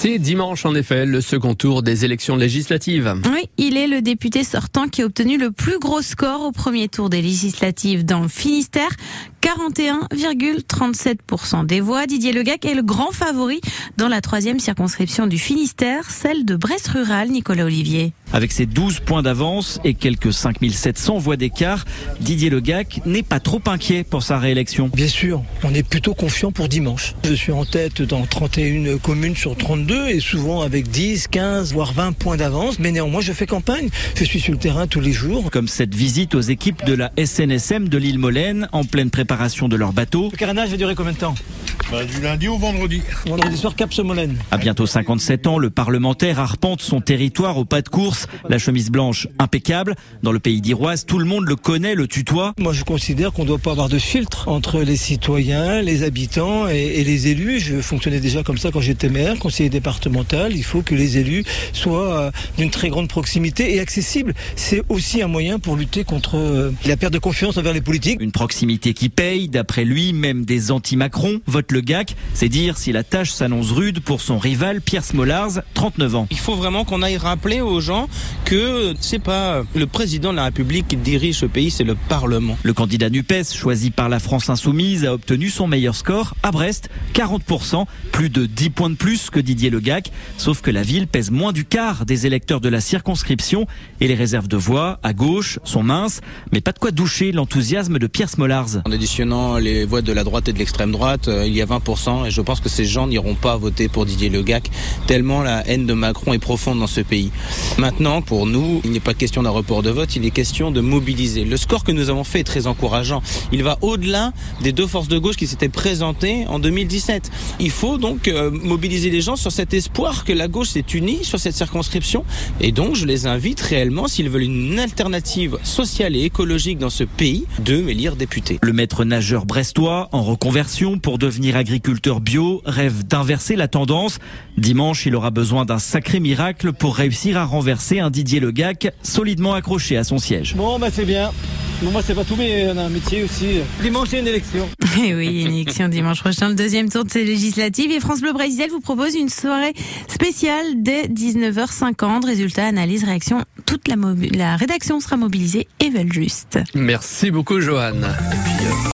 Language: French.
C'est dimanche en effet le second tour des élections législatives. Oui, il est le député sortant qui a obtenu le plus gros score au premier tour des législatives dans le Finistère. 41,37% des voix. Didier Legac est le grand favori dans la troisième circonscription du Finistère, celle de Brest Rural, Nicolas Olivier. Avec ses 12 points d'avance et quelques 5700 voix d'écart, Didier Legac n'est pas trop inquiet pour sa réélection. Bien sûr, on est plutôt confiant pour dimanche. Je suis en tête dans 31 communes sur 32 et souvent avec 10, 15, voire 20 points d'avance. Mais néanmoins, je fais campagne. Je suis sur le terrain tous les jours. Comme cette visite aux équipes de la SNSM de l'île Molène en pleine préparation de leur bateau. Le carénage va durer combien de temps? Bah, Du lundi au vendredi. Vendredi soir, Cap Molène. À bientôt 57 ans, le parlementaire arpente son territoire au pas de course. La chemise blanche impeccable. Dans le pays d'Iroise, tout le monde le connaît, le tutoie. Moi, je considère qu'on ne doit pas avoir de filtre entre les citoyens, les habitants et, et les élus. Je fonctionnais déjà comme ça quand j'étais maire, conseiller départemental. Il faut que les élus soient euh, d'une très grande proximité et accessibles. C'est aussi un moyen pour lutter contre euh, la perte de confiance envers les politiques. Une proximité qui paye, d'après lui, même des anti-Macron votent le GAC. C'est dire si la tâche s'annonce rude pour son rival Pierre Smolars, 39 ans. Il faut vraiment qu'on aille rappeler aux gens que c'est pas le président de la République qui dirige ce pays, c'est le Parlement. Le candidat NUPES, choisi par la France Insoumise, a obtenu son meilleur score à Brest, 40%, plus de 10 points de plus que Didier Legac. Sauf que la ville pèse moins du quart des électeurs de la circonscription et les réserves de voix à gauche sont minces, mais pas de quoi doucher l'enthousiasme de Pierre Smolars. En additionnant les voix de la droite et de l'extrême droite, euh, il y a 20% et je pense que ces gens n'iront pas voter pour Didier Legac tellement la haine de Macron est profonde dans ce pays. Maintenant, pour nous, il n'est pas question d'un report de vote, il est question de mobiliser. Le score que nous avons fait est très encourageant. Il va au-delà des deux forces de gauche qui s'étaient présentées en 2017. Il faut donc euh, mobiliser les gens sur cet espoir que la gauche s'est unie sur cette circonscription. Et donc, je les invite réellement, s'ils veulent une alternative sociale et écologique dans ce pays, de m'élire député. Le maître nageur brestois, en reconversion pour devenir agriculteur bio, rêve d'inverser la tendance. Dimanche, il aura besoin d'un sacré miracle pour réussir à renverser un Didier Legac solidement accroché à son siège. Bon, bah c'est bien. Bon, moi, c'est pas tout, mais on a un métier aussi. Dimanche, il y a une élection. Et oui, une élection dimanche prochain, le deuxième tour de ces législatives. Et France Bleu Brésil vous propose une soirée spéciale dès 19h50. Résultat, analyse, réaction. Toute la, la rédaction sera mobilisée et veulent juste. Merci beaucoup, Johan.